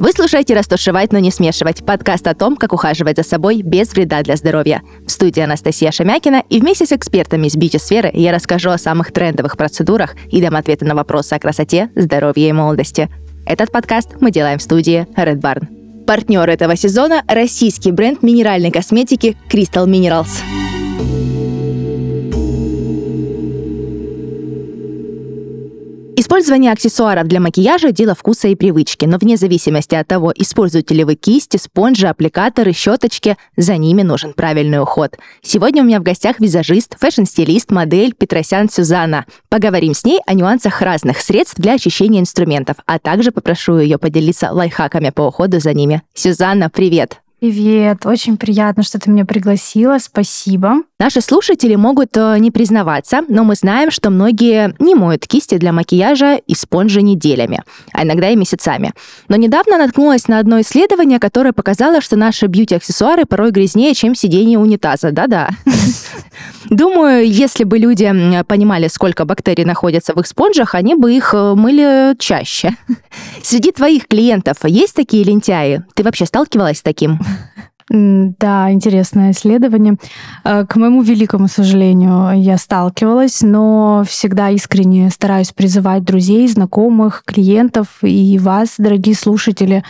Вы слушаете «Растушевать, но не смешивать» — подкаст о том, как ухаживать за собой без вреда для здоровья. В студии Анастасия Шамякина, и вместе с экспертами из бьюти-сферы я расскажу о самых трендовых процедурах и дам ответы на вопросы о красоте, здоровье и молодости. Этот подкаст мы делаем в студии Red Barn. Партнер этого сезона — российский бренд минеральной косметики Crystal Minerals. Использование аксессуаров для макияжа – дело вкуса и привычки, но вне зависимости от того, используете ли вы кисти, спонжи, аппликаторы, щеточки, за ними нужен правильный уход. Сегодня у меня в гостях визажист, fashion-стилист, модель Петросян Сюзанна. Поговорим с ней о нюансах разных средств для очищения инструментов, а также попрошу ее поделиться лайфхаками по уходу за ними. Сюзанна, привет! Привет, очень приятно, что ты меня пригласила, спасибо. Наши слушатели могут э, не признаваться, но мы знаем, что многие не моют кисти для макияжа и спонжи неделями, а иногда и месяцами. Но недавно наткнулась на одно исследование, которое показало, что наши бьюти-аксессуары порой грязнее, чем сиденье унитаза. Да-да. Думаю, если бы люди понимали, сколько бактерий находится в их спонжах, они бы их э, мыли чаще. Среди твоих клиентов есть такие лентяи? Ты вообще сталкивалась с таким? Да, интересное исследование. Э, к моему великому сожалению, я сталкивалась, но всегда искренне стараюсь призывать друзей, знакомых, клиентов и вас, дорогие слушатели,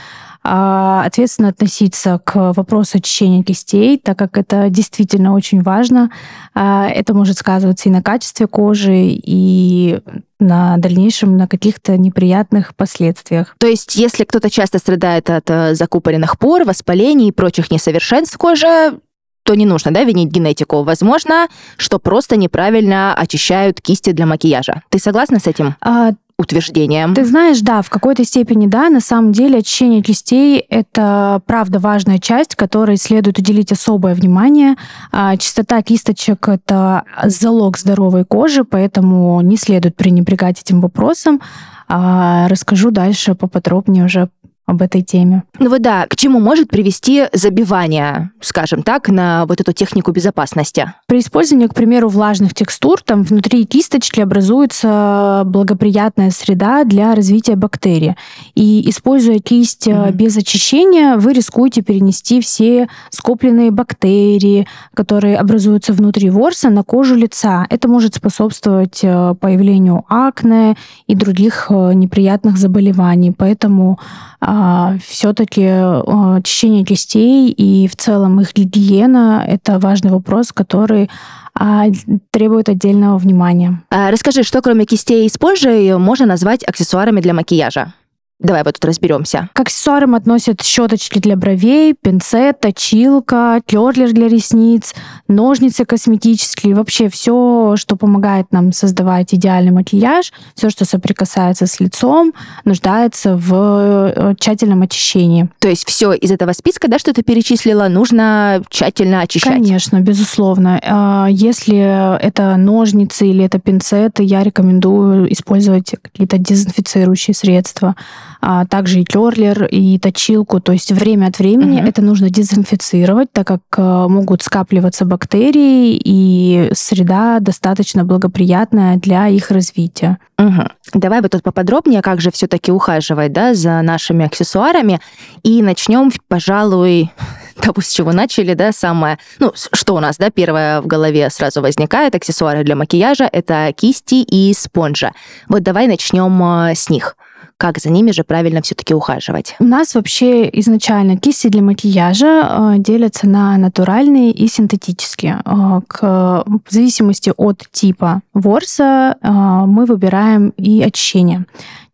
ответственно относиться к вопросу очищения кистей, так как это действительно очень важно. А, это может сказываться и на качестве кожи, и на дальнейшем на каких-то неприятных последствиях. То есть, если кто-то часто страдает от э, закупоренных пор, воспалений и прочих несовершенств кожи, то не нужно да, винить генетику. Возможно, что просто неправильно очищают кисти для макияжа. Ты согласна с этим? А, утверждением. Ты знаешь, да, в какой-то степени да. На самом деле очищение кистей — это, правда, важная часть, которой следует уделить особое внимание. А чистота кисточек — это залог здоровой кожи, поэтому не следует пренебрегать этим вопросом. А расскажу дальше поподробнее уже об этой теме. Ну вот да, к чему может привести забивание, скажем так, на вот эту технику безопасности? При использовании, к примеру, влажных текстур, там внутри кисточки образуется благоприятная среда для развития бактерий. И используя кисть mm-hmm. без очищения, вы рискуете перенести все скопленные бактерии, которые образуются внутри ворса, на кожу лица. Это может способствовать э, появлению акне и других э, неприятных заболеваний. Поэтому все-таки а, очищение кистей и в целом их гигиена – это важный вопрос, который а, требует отдельного внимания. Расскажи, что кроме кистей и спонжей можно назвать аксессуарами для макияжа? Давай вот тут разберемся. К аксессуарам относят щеточки для бровей, пинцет, точилка, керлер для ресниц, ножницы косметические, вообще все, что помогает нам создавать идеальный макияж, все, что соприкасается с лицом, нуждается в э, тщательном очищении. То есть все из этого списка, да, что ты перечислила, нужно тщательно очищать? Конечно, безусловно. А, если это ножницы или это пинцеты, я рекомендую использовать какие-то дезинфицирующие средства а также и керлер, и точилку. То есть время от времени угу. это нужно дезинфицировать, так как э, могут скапливаться бактерии, и среда достаточно благоприятная для их развития. Угу. Давай вот тут поподробнее, как же все-таки ухаживать да, за нашими аксессуарами. И начнем, пожалуй, того, с чего начали, да, самое, ну, что у нас, да, первое в голове сразу возникает, аксессуары для макияжа, это кисти и спонжа. Вот давай начнем э, с них как за ними же правильно все-таки ухаживать? У нас вообще изначально кисти для макияжа э, делятся на натуральные и синтетические. Э, к, в зависимости от типа ворса э, мы выбираем и очищение.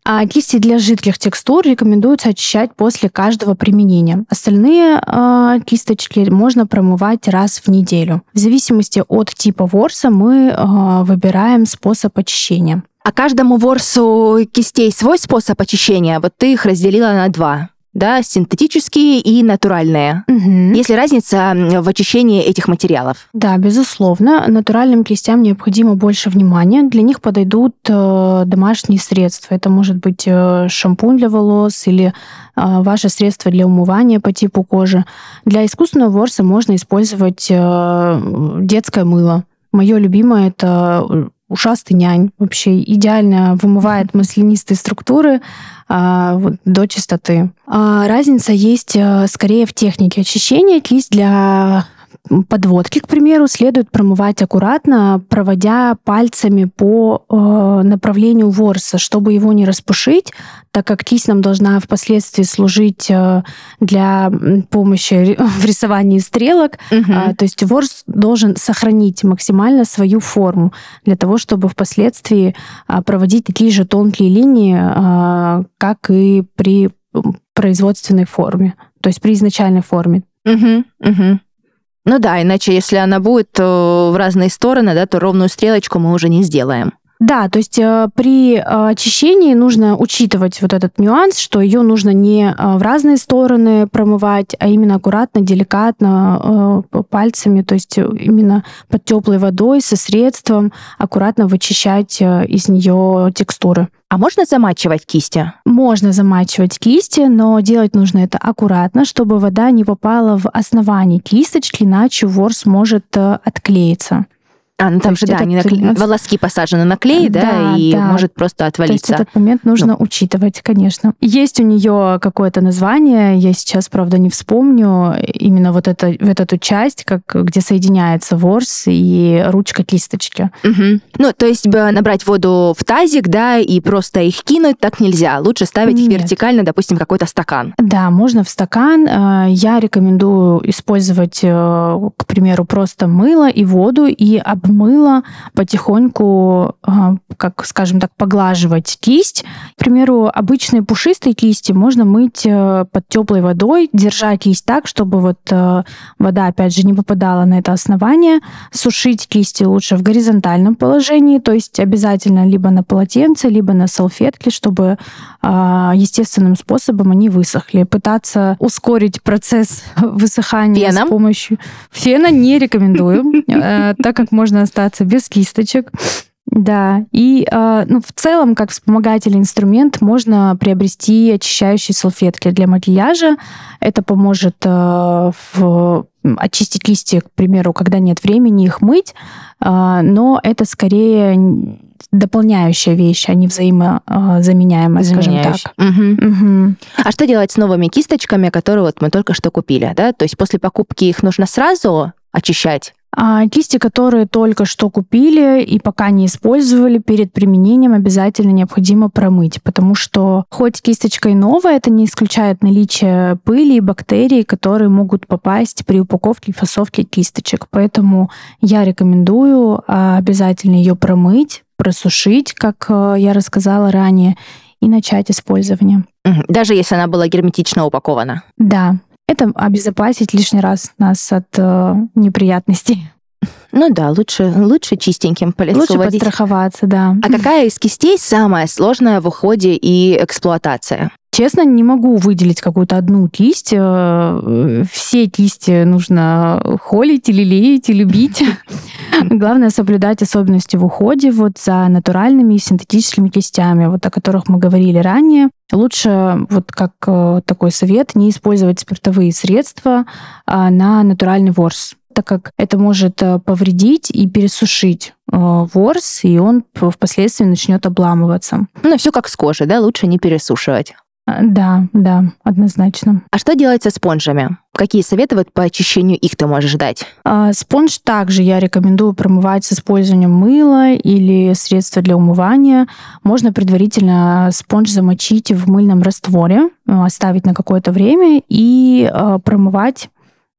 А кисти для жидких текстур рекомендуется очищать после каждого применения. Остальные э, кисточки можно промывать раз в неделю. В зависимости от типа ворса мы э, выбираем способ очищения. А каждому ворсу кистей свой способ очищения. Вот ты их разделила на два да, синтетические и натуральные. Угу. Есть ли разница в очищении этих материалов? Да, безусловно. Натуральным кистям необходимо больше внимания. Для них подойдут э, домашние средства. Это может быть э, шампунь для волос или э, ваше средство для умывания по типу кожи. Для искусственного ворса можно использовать э, детское мыло. Мое любимое это ушастый нянь. Вообще идеально вымывает маслянистые структуры а, вот, до чистоты. А, разница есть а, скорее в технике очищения. Кисть для подводки, к примеру, следует промывать аккуратно, проводя пальцами по э, направлению ворса, чтобы его не распушить, так как кисть нам должна впоследствии служить э, для помощи в рисовании стрелок. Угу. Э, то есть ворс должен сохранить максимально свою форму для того, чтобы впоследствии э, проводить такие же тонкие линии, э, как и при производственной форме, то есть при изначальной форме. Угу, угу. Ну да, иначе если она будет в разные стороны, да, то ровную стрелочку мы уже не сделаем. Да, то есть э, при э, очищении нужно учитывать вот этот нюанс, что ее нужно не э, в разные стороны промывать, а именно аккуратно, деликатно, пальцами, то есть именно под теплой водой со средством аккуратно вычищать из нее текстуры. А можно замачивать кисти? Можно замачивать кисти, но делать нужно это аккуратно, чтобы вода не попала в основание кисточки, иначе ворс может отклеиться. А, ну там же, да, они накл... волоски посажены на клей, да, да и да. может просто отвалиться. То есть этот момент нужно ну. учитывать, конечно. Есть у нее какое-то название, я сейчас, правда, не вспомню, именно вот это, вот эту часть, как, где соединяется ворс и ручка кисточки. Угу. Ну, то есть набрать воду в тазик, да, и просто их кинуть так нельзя. Лучше ставить Нет. вертикально, допустим, какой-то стакан. Да, можно в стакан. Э, я рекомендую использовать, э, к примеру, просто мыло и воду и об мыло, потихоньку, а, как, скажем так, поглаживать кисть. К примеру, обычные пушистые кисти можно мыть э, под теплой водой, держать кисть так, чтобы вот э, вода, опять же, не попадала на это основание. Сушить кисти лучше в горизонтальном положении, то есть обязательно либо на полотенце, либо на салфетке, чтобы а, естественным способом они высохли. Пытаться ускорить процесс высыхания Феном? с помощью фена не рекомендую, э, так как можно можно остаться без кисточек. Да, и э, ну, в целом, как вспомогательный инструмент, можно приобрести очищающие салфетки для макияжа. Это поможет э, в, очистить кисти, к примеру, когда нет времени их мыть, э, но это скорее дополняющая вещь, а не взаимозаменяемая, скажем так. Угу. Угу. А что делать с новыми кисточками, которые вот мы только что купили? Да? То есть после покупки их нужно сразу очищать? А кисти, которые только что купили и пока не использовали, перед применением обязательно необходимо промыть, потому что хоть кисточка и новая, это не исключает наличие пыли и бактерий, которые могут попасть при упаковке и фасовке кисточек. Поэтому я рекомендую а, обязательно ее промыть, просушить, как э, я рассказала ранее, и начать использование. Даже если она была герметично упакована? Да, это обезопасить лишний раз нас от э, неприятностей. Ну да, лучше, лучше чистеньким по лицу Лучше водить. подстраховаться, да. А какая из кистей самая сложная в уходе и эксплуатации? Честно, не могу выделить какую-то одну кисть. Э, все кисти нужно холить или леять, и любить. Главное соблюдать особенности в уходе вот за натуральными и синтетическими кистями, вот о которых мы говорили ранее. Лучше, вот как э, такой совет, не использовать спиртовые средства а на натуральный ворс так как это может э, повредить и пересушить ворс, и он впоследствии начнет обламываться. Ну, все как с кожей, да, лучше не пересушивать. А, да, да, однозначно. А что делать со спонжами? Какие советы вот по очищению их ты можешь дать? А, спонж также я рекомендую промывать с использованием мыла или средства для умывания. Можно предварительно спонж замочить в мыльном растворе, э, оставить на какое-то время и э, промывать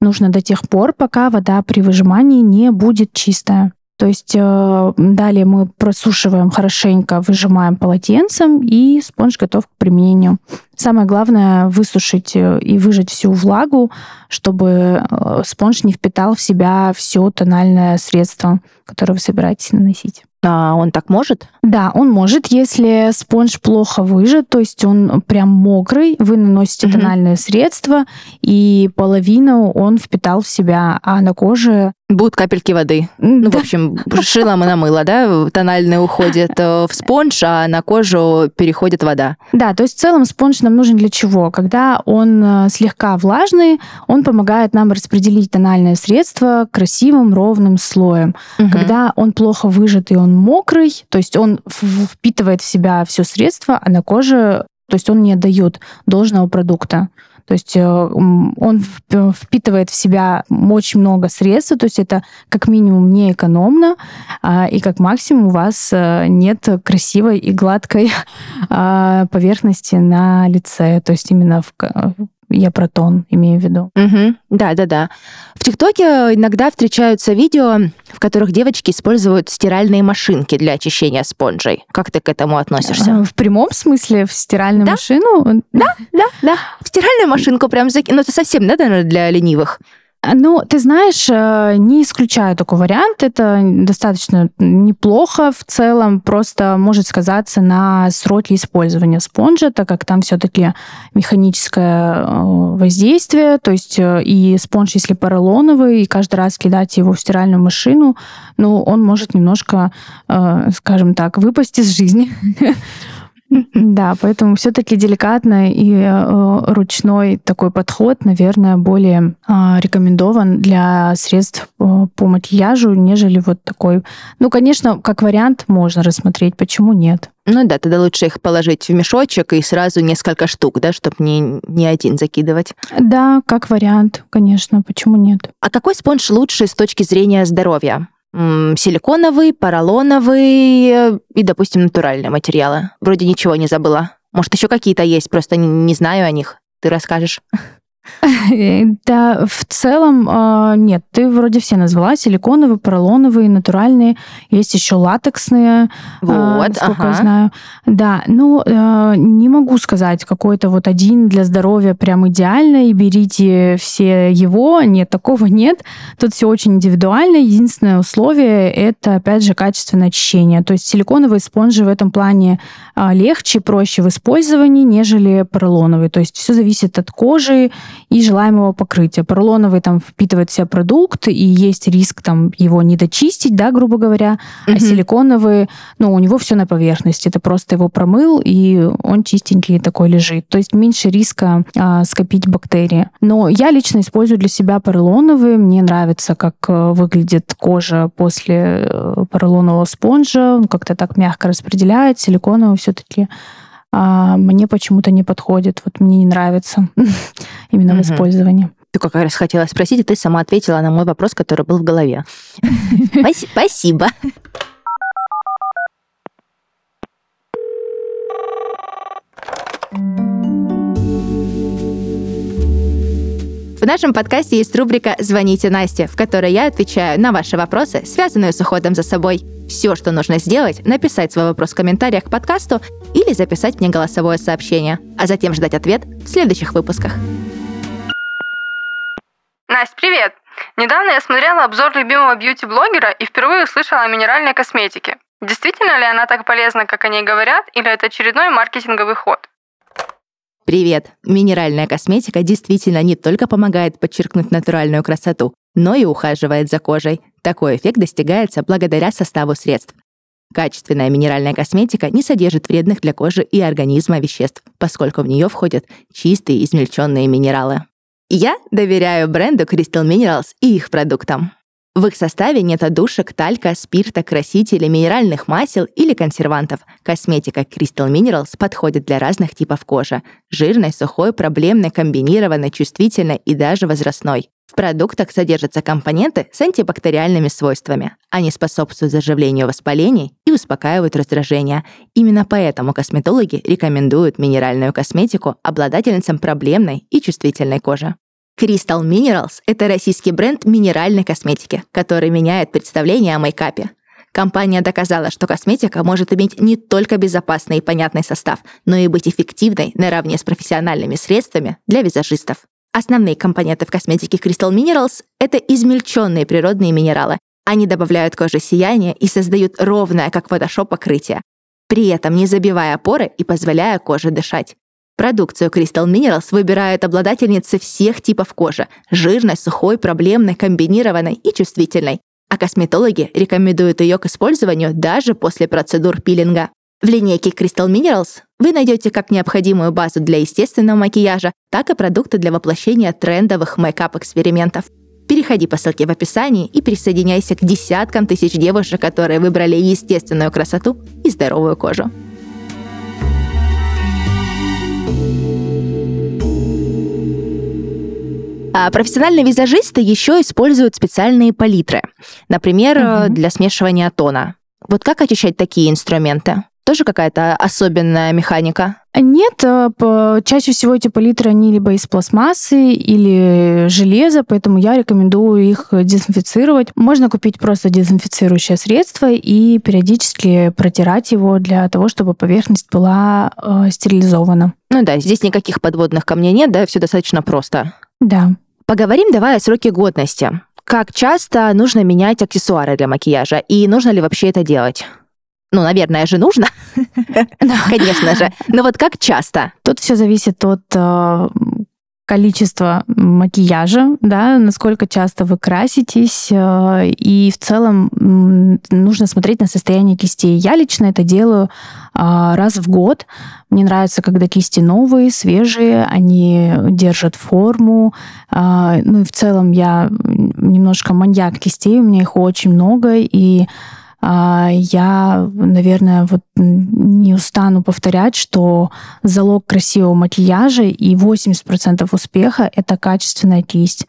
нужно до тех пор, пока вода при выжимании не будет чистая. То есть э, далее мы просушиваем хорошенько, выжимаем полотенцем, и спонж готов к применению. Самое главное высушить э, и выжать всю влагу, чтобы э, спонж не впитал в себя все тональное средство, которое вы собираетесь наносить. А он так может? Да, он может, если спонж плохо выжат, то есть он прям мокрый, вы наносите тональное средство, и половину он впитал в себя, а на коже Будут капельки воды. Ну, в общем, шилом и намыло, да, тональный уходит э, в спонж, а на кожу переходит вода. Да, то есть в целом спонж нам нужен для чего? Когда он э, слегка влажный, он помогает нам распределить тональное средство красивым ровным слоем. Угу. Когда он плохо выжатый, он мокрый, то есть он впитывает в себя все средство, а на коже, то есть он не дает должного продукта. То есть э, он впитывает в себя очень много средств, то есть это как минимум не экономно, а, и как максимум у вас э, нет красивой и гладкой а, поверхности на лице. То есть именно в я про тон имею в виду. Угу. Да, да, да. В ТикТоке иногда встречаются видео, в которых девочки используют стиральные машинки для очищения спонжей. Как ты к этому относишься? В прямом смысле в стиральную да? машину? Да, да, да. В стиральную машинку прям закинуть. Ну, это совсем, да, наверное, для ленивых. Ну, ты знаешь, э, не исключаю такой вариант. Это достаточно неплохо в целом. Просто может сказаться на сроке использования спонжа, так как там все-таки механическое э, воздействие. То есть э, и спонж, если поролоновый, и каждый раз кидать его в стиральную машину, ну, он может немножко, скажем так, выпасть из жизни. Да, поэтому все-таки деликатный и э, ручной такой подход, наверное, более э, рекомендован для средств э, по макияжу, нежели вот такой. Ну, конечно, как вариант можно рассмотреть, почему нет? Ну да, тогда лучше их положить в мешочек и сразу несколько штук, да, чтобы не, не один закидывать. Да, как вариант, конечно, почему нет? А какой спонж лучше с точки зрения здоровья? Силиконовый, поролоновый э, и, допустим, натуральные материалы. Вроде ничего не забыла. Может, еще какие-то есть, просто не знаю о них. Ты расскажешь. Да, в целом а, нет. Ты вроде все назвала. Силиконовые, поролоновые, натуральные. Есть еще латексные, а, вот, сколько ага. я знаю. Да, ну, а, не могу сказать, какой-то вот один для здоровья прям идеальный, берите все его. Нет, такого нет. Тут все очень индивидуально. Единственное условие — это, опять же, качественное очищение. То есть силиконовые спонжи в этом плане легче, проще в использовании, нежели поролоновые. То есть все зависит от кожи и желаемого покрытия. Поролоновый там впитывает в себя продукт, и есть риск там его не дочистить, да, грубо говоря, угу. а силиконовый, ну, у него все на поверхности, это просто его промыл, и он чистенький такой лежит. То есть меньше риска а, скопить бактерии. Но я лично использую для себя поролоновые, мне нравится, как э, выглядит кожа после э, поролонового спонжа, он как-то так мягко распределяет, силиконовый все-таки а, мне почему-то не подходит. Вот мне не нравится именно угу. в использовании. Ты как раз хотела спросить, и ты сама ответила на мой вопрос, который был в голове. Спасибо. В нашем подкасте есть рубрика «Звоните Насте», в которой я отвечаю на ваши вопросы, связанные с уходом за собой. Все, что нужно сделать, написать свой вопрос в комментариях к подкасту или записать мне голосовое сообщение, а затем ждать ответ в следующих выпусках. Настя, привет! Недавно я смотрела обзор любимого бьюти-блогера и впервые услышала о минеральной косметике. Действительно ли она так полезна, как о ней говорят, или это очередной маркетинговый ход? Привет! Минеральная косметика действительно не только помогает подчеркнуть натуральную красоту, но и ухаживает за кожей. Такой эффект достигается благодаря составу средств. Качественная минеральная косметика не содержит вредных для кожи и организма веществ, поскольку в нее входят чистые измельченные минералы. Я доверяю бренду Crystal Minerals и их продуктам. В их составе нет одушек, талька, спирта, красителей, минеральных масел или консервантов. Косметика Crystal Minerals подходит для разных типов кожи. Жирной, сухой, проблемной, комбинированной, чувствительной и даже возрастной. В продуктах содержатся компоненты с антибактериальными свойствами. Они способствуют заживлению воспалений и успокаивают раздражение. Именно поэтому косметологи рекомендуют минеральную косметику обладательницам проблемной и чувствительной кожи. Crystal Minerals — это российский бренд минеральной косметики, который меняет представление о мейкапе. Компания доказала, что косметика может иметь не только безопасный и понятный состав, но и быть эффективной наравне с профессиональными средствами для визажистов. Основные компоненты в косметике Crystal Minerals — это измельченные природные минералы. Они добавляют коже сияние и создают ровное, как фотошоп, покрытие, при этом не забивая поры и позволяя коже дышать. Продукцию Crystal Minerals выбирают обладательницы всех типов кожи – жирной, сухой, проблемной, комбинированной и чувствительной. А косметологи рекомендуют ее к использованию даже после процедур пилинга. В линейке Crystal Minerals вы найдете как необходимую базу для естественного макияжа, так и продукты для воплощения трендовых мейкап-экспериментов. Переходи по ссылке в описании и присоединяйся к десяткам тысяч девушек, которые выбрали естественную красоту и здоровую кожу. А профессиональные визажисты еще используют специальные палитры, например, угу. для смешивания тона. Вот как очищать такие инструменты? Тоже какая-то особенная механика? Нет, э, чаще всего эти палитры, они либо из пластмассы или железа, поэтому я рекомендую их дезинфицировать. Можно купить просто дезинфицирующее средство и периодически протирать его для того, чтобы поверхность была э, стерилизована. Ну да, здесь никаких подводных камней нет, да, все достаточно просто. Да. Поговорим давай о сроке годности. Как часто нужно менять аксессуары для макияжа и нужно ли вообще это делать? Ну, наверное же нужно. Конечно же. Но вот как часто? Тут все зависит от количества макияжа, да, насколько часто вы краситесь, э, и в целом нужно смотреть на состояние кистей. Я лично это делаю а, раз в год. Мне нравится, когда кисти новые, свежие, они держат форму. А, ну и в целом я немножко маньяк кистей, у меня их очень много, и я, наверное, вот не устану повторять, что залог красивого макияжа и 80% успеха — это качественная кисть.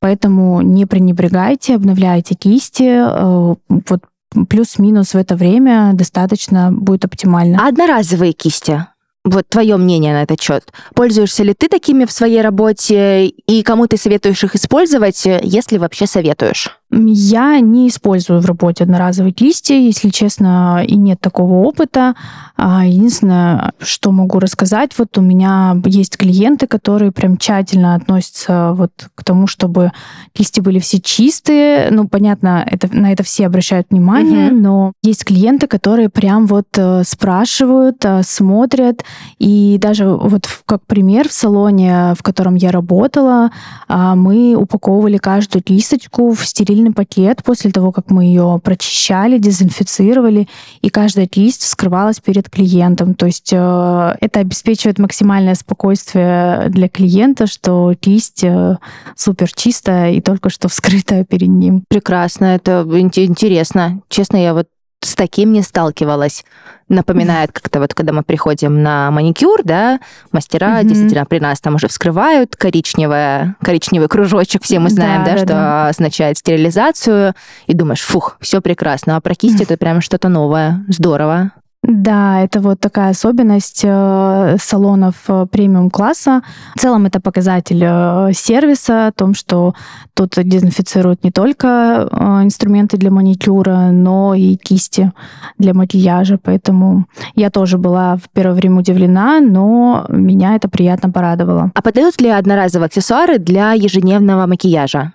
Поэтому не пренебрегайте, обновляйте кисти. Э, вот плюс-минус в это время достаточно будет оптимально. А одноразовые кисти? Вот твое мнение на этот счет. Пользуешься ли ты такими в своей работе и кому ты советуешь их использовать, если вообще советуешь? Я не использую в работе одноразовые кисти, если честно, и нет такого опыта. А, единственное, что могу рассказать, вот у меня есть клиенты, которые прям тщательно относятся вот к тому, чтобы кисти были все чистые. Ну, понятно, это, на это все обращают внимание, угу. но есть клиенты, которые прям вот э, спрашивают, э, смотрят. И даже вот как пример в салоне, в котором я работала, а, мы упаковывали каждую кисточку в стерильный стерильный пакет после того, как мы ее прочищали, дезинфицировали, и каждая кисть вскрывалась перед клиентом. То есть э, это обеспечивает максимальное спокойствие для клиента, что кисть э, супер чистая и только что вскрытая перед ним. Прекрасно, это интересно. Честно, я вот с таким не сталкивалась. Напоминает как-то вот, когда мы приходим на маникюр, да, мастера mm-hmm. действительно при нас там уже вскрывают коричневое, коричневый кружочек, все мы знаем, да, да, да что да. означает стерилизацию, и думаешь, фух, все прекрасно, а про кисть это прям что-то новое, здорово. Да, это вот такая особенность э, салонов э, премиум-класса. В целом это показатель э, сервиса, о том, что тут дезинфицируют не только инструменты для маникюра, но и кисти для макияжа. Поэтому я тоже была в первое время удивлена, но меня это приятно порадовало. А подают ли одноразовые аксессуары для ежедневного макияжа?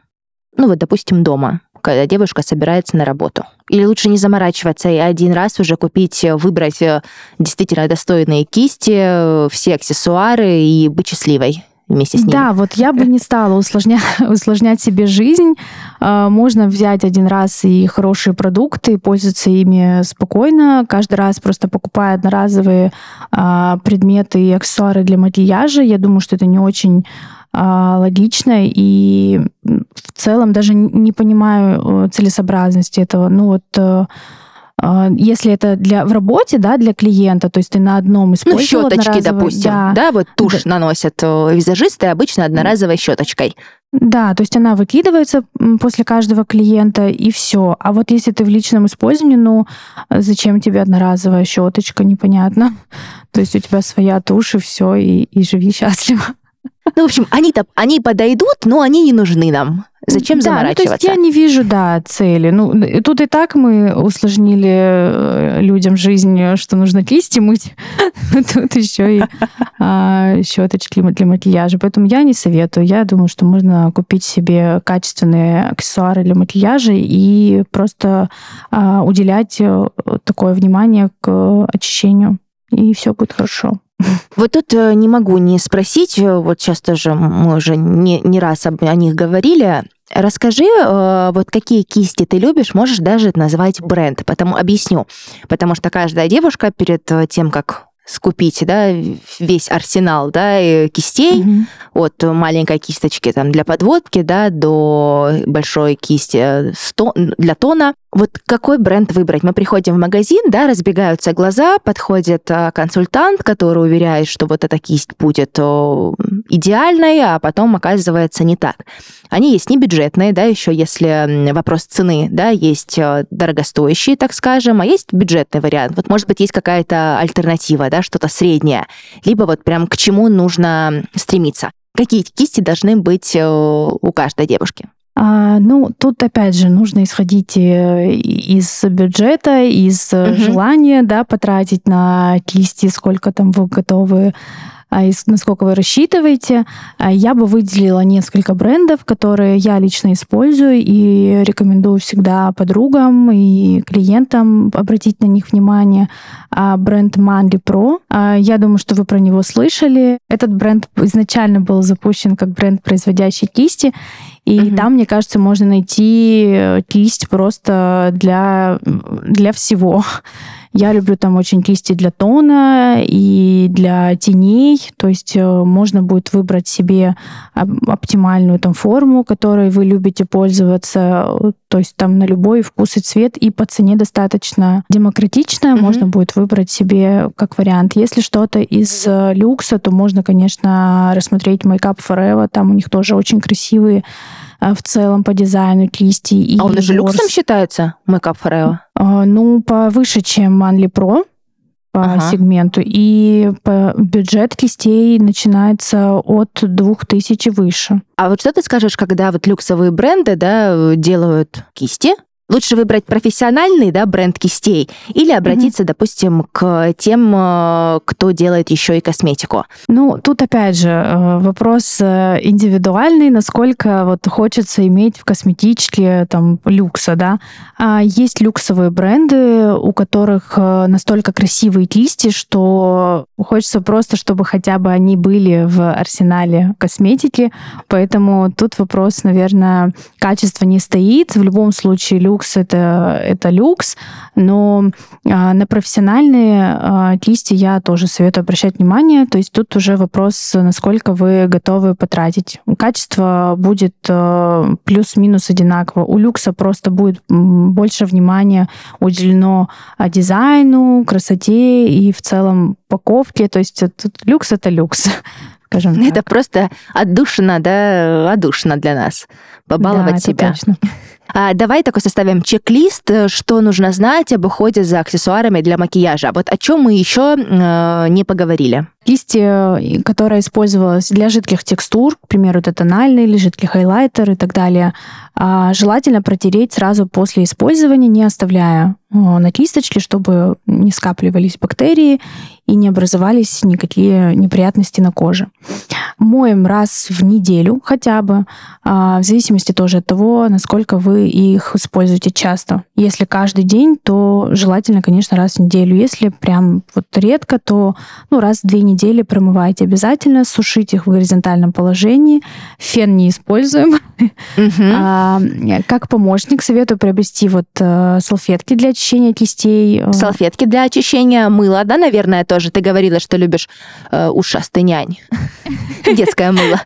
Ну вот, допустим, дома когда девушка собирается на работу? Или лучше не заморачиваться и один раз уже купить, э, выбрать э, действительно достойные кисти, э, все аксессуары и быть счастливой? вместе с ними. Да, вот я бы не стала усложнять, усложнять себе жизнь. Можно взять один раз и хорошие продукты, пользоваться ими спокойно. Каждый раз просто покупая одноразовые предметы и аксессуары для макияжа. Я думаю, что это не очень логично и в целом даже не понимаю э, целесообразности этого. Ну вот э, а, если это для в работе, да, для клиента, то есть ты на одном использовал Ну, щеточки, допустим, да, да вот тушь да. наносят э, визажисты обычно одноразовой щеточкой. Да, то есть она выкидывается после каждого клиента и все. А вот если ты в личном использовании, ну зачем тебе одноразовая щеточка, непонятно. То есть у тебя своя тушь и все, и, и живи счастливо. Ну, в общем, они-то они подойдут, но они не нужны нам. Зачем да, заморачиваться? Ну, то есть я не вижу, да, цели. Ну, тут и так мы усложнили э, людям жизнь, что нужно кисти мыть. Тут еще и а, щеточки для макияжа. Поэтому я не советую. Я думаю, что можно купить себе качественные аксессуары для макияжа и просто а, уделять э, такое внимание к очищению. И все будет хорошо. Вот тут э, не могу не спросить, э, вот сейчас тоже мы уже не, не раз об, о них говорили. Расскажи, э, вот какие кисти ты любишь, можешь даже назвать бренд, потому объясню. Потому что каждая девушка перед тем, как скупить, да, весь арсенал, да, кистей, mm-hmm. от маленькой кисточки там для подводки, да, до большой кисти для тона. Вот какой бренд выбрать? Мы приходим в магазин, да, разбегаются глаза, подходит а, консультант, который уверяет, что вот эта кисть будет идеальной, а потом оказывается не так. Они есть не бюджетные, да, еще если вопрос цены, да, есть а, дорогостоящие, так скажем, а есть бюджетный вариант. Вот, может быть, есть какая-то альтернатива, да, что-то среднее, либо вот прям к чему нужно стремиться. Какие кисти должны быть у каждой девушки? А, ну, тут опять же нужно исходить э, из бюджета, из угу. желания, да, потратить на кисти, сколько там вы готовы насколько вы рассчитываете. А я бы выделила несколько брендов, которые я лично использую и рекомендую всегда подругам и клиентам обратить на них внимание. А бренд Manly Pro. Я думаю, что вы про него слышали. Этот бренд изначально был запущен как бренд, производящий кисти. И угу. там, мне кажется, можно найти э, кисть просто для, для всего. Я люблю там очень кисти для тона и для теней. То есть э, можно будет выбрать себе оптимальную там форму, которой вы любите пользоваться. То есть там на любой вкус и цвет и по цене достаточно демократичная. Mm-hmm. Можно будет выбрать себе как вариант. Если что-то из э, люкса, то можно, конечно, рассмотреть Makeup Forever. Там у них тоже очень красивые в целом по дизайну кисти. И а он же люксом считается, Makeup Forever? А, ну, повыше, чем Manly Pro по ага. сегменту. И по бюджет кистей начинается от 2000 выше. А вот что ты скажешь, когда вот люксовые бренды да, делают кисти, Лучше выбрать профессиональный да, бренд кистей или обратиться, mm-hmm. допустим, к тем, э, кто делает еще и косметику? Ну, тут опять же э, вопрос э, индивидуальный, насколько вот хочется иметь в косметичке там люкса, да. А есть люксовые бренды, у которых настолько красивые кисти, что хочется просто, чтобы хотя бы они были в арсенале косметики, поэтому тут вопрос, наверное, качества не стоит. В любом случае люкс это, это люкс, но а, на профессиональные а, кисти я тоже советую обращать внимание. То есть тут уже вопрос, насколько вы готовы потратить. Качество будет а, плюс-минус одинаково. У люкса просто будет больше внимания уделено дизайну, красоте и в целом упаковке. То есть тут люкс это люкс скажем Это так. просто отдушина, да, отдушина для нас. Побаловать да, себя. Точно. А, давай такой составим чек-лист, э, что нужно знать об уходе за аксессуарами для макияжа. Вот о чем мы еще э, не поговорили. Кисти, э, которая использовалась для жидких текстур, к примеру, это тональный или жидкий хайлайтер и так далее, а, желательно протереть сразу после использования, не оставляя э, на кисточке, чтобы не скапливались бактерии и не образовались никакие неприятности на коже. Моем раз в неделю хотя бы, а, в зависимости тоже от того, насколько вы их используете часто. Если каждый день, то желательно, конечно, раз в неделю. Если прям вот редко, то ну, раз в две недели промывайте обязательно, сушите их в горизонтальном положении. Фен не используем. А, как помощник советую приобрести вот э, салфетки для очищения кистей. Салфетки для очищения мыла, да, наверное, тоже. Ты говорила, что любишь э, ушастый нянь. Детское мыло.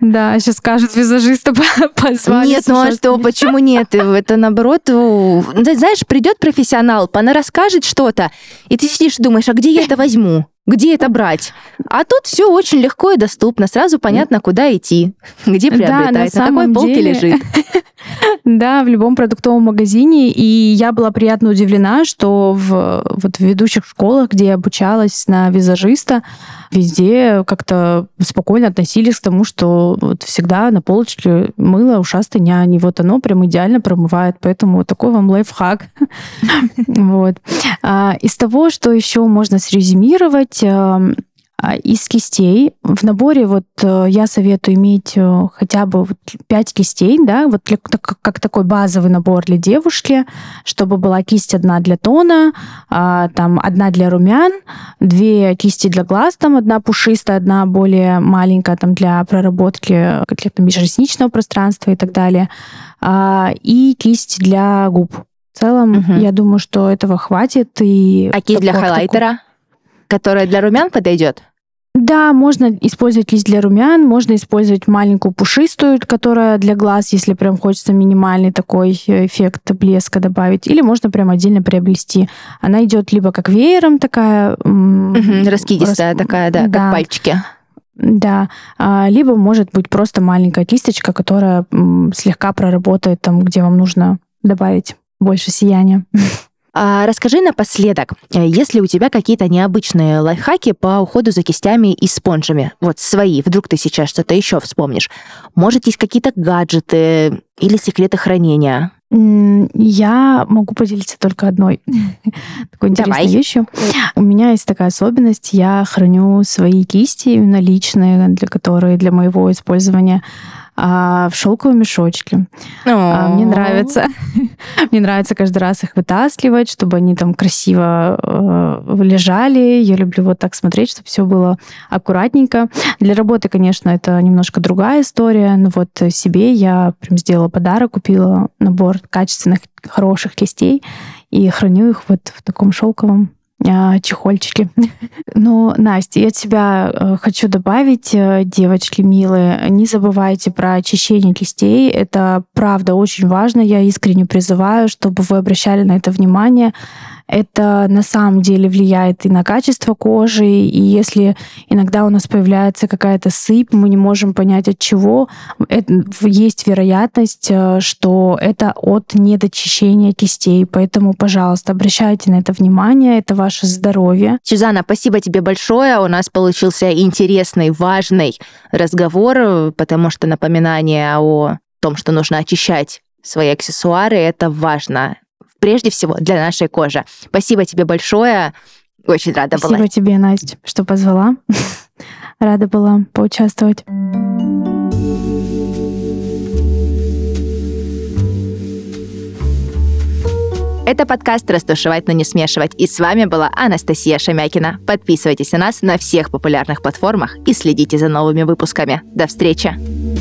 Да, сейчас скажут визажиста позвали. Нет, ну а что, почему нет? Это наоборот, знаешь, придет профессионал, она расскажет что-то, и ты сидишь и думаешь, а где я это возьму? Где это брать? А тут все очень легко и доступно. Сразу понятно, куда идти, где приобретать, да, на, на какой полке деле... лежит. Да, в любом продуктовом магазине. И я была приятно удивлена, что в, вот в ведущих школах, где я обучалась на визажиста, везде как-то спокойно относились к тому, что вот всегда на полочке мыло ушастой няни. Вот оно прям идеально промывает. Поэтому вот такой вам лайфхак. Вот. А, из того, что еще можно срезюмировать, эм, А, из кистей в наборе вот э, я советую иметь э, хотя бы вот 5 кистей, да, вот для, как такой базовый набор для девушки, чтобы была кисть одна для тона, а, там одна для румян, две кисти для глаз, там одна пушистая, одна более маленькая там для проработки для там, межресничного пространства и так далее, а, и кисть для губ. В целом, угу. я думаю, что этого хватит. И а кисть для хайлайтера? Такой Которая для румян подойдет? Да, можно использовать кисть для румян, можно использовать маленькую пушистую, которая для глаз, если прям хочется минимальный такой эффект блеска добавить, или можно прям отдельно приобрести. Она идет либо как веером такая... Угу, раскидистая рас... такая, да, да, как пальчики. Да, а, либо может быть просто маленькая кисточка, которая слегка проработает там, где вам нужно добавить больше сияния. А расскажи напоследок, э, если у тебя какие-то необычные лайфхаки по уходу за кистями и спонжами, вот свои, вдруг ты сейчас что-то еще вспомнишь. Может, есть какие-то гаджеты или секреты хранения? Я могу поделиться только одной такой интересной Давай. вещью. У меня есть такая особенность. Я храню свои кисти, именно личные, для которые для моего использования а, в шелковом мешочке. А, мне нравится. мне нравится каждый раз их вытаскивать, чтобы они там красиво э, лежали. Я люблю вот так смотреть, чтобы все было аккуратненько. Для работы, конечно, это немножко другая история, но вот себе я прям сделала подарок, купила набор качественных, хороших кистей и храню их вот в таком шелковом а, чехольчики. Ну, Настя, я от себя э, хочу добавить, э, девочки милые, не забывайте про очищение кистей. Это правда очень важно. Я искренне призываю, чтобы вы обращали на это внимание это на самом деле влияет и на качество кожи, и если иногда у нас появляется какая-то сыпь, мы не можем понять от чего, это, есть вероятность, э, что это от недочищения кистей. Поэтому, пожалуйста, обращайте на это внимание, это ваше здоровье. Сюзанна, спасибо тебе большое. У нас получился интересный, важный разговор, потому что напоминание о том, что нужно очищать свои аксессуары, это важно прежде всего для нашей кожи. Спасибо тебе большое. Очень рада Спасибо была. Спасибо тебе, Настя, что позвала. рада была поучаствовать. Это подкаст «Растушевать, но не смешивать». И с вами была Анастасия Шамякина. Подписывайтесь на нас на всех популярных платформах и следите за новыми выпусками. До встречи!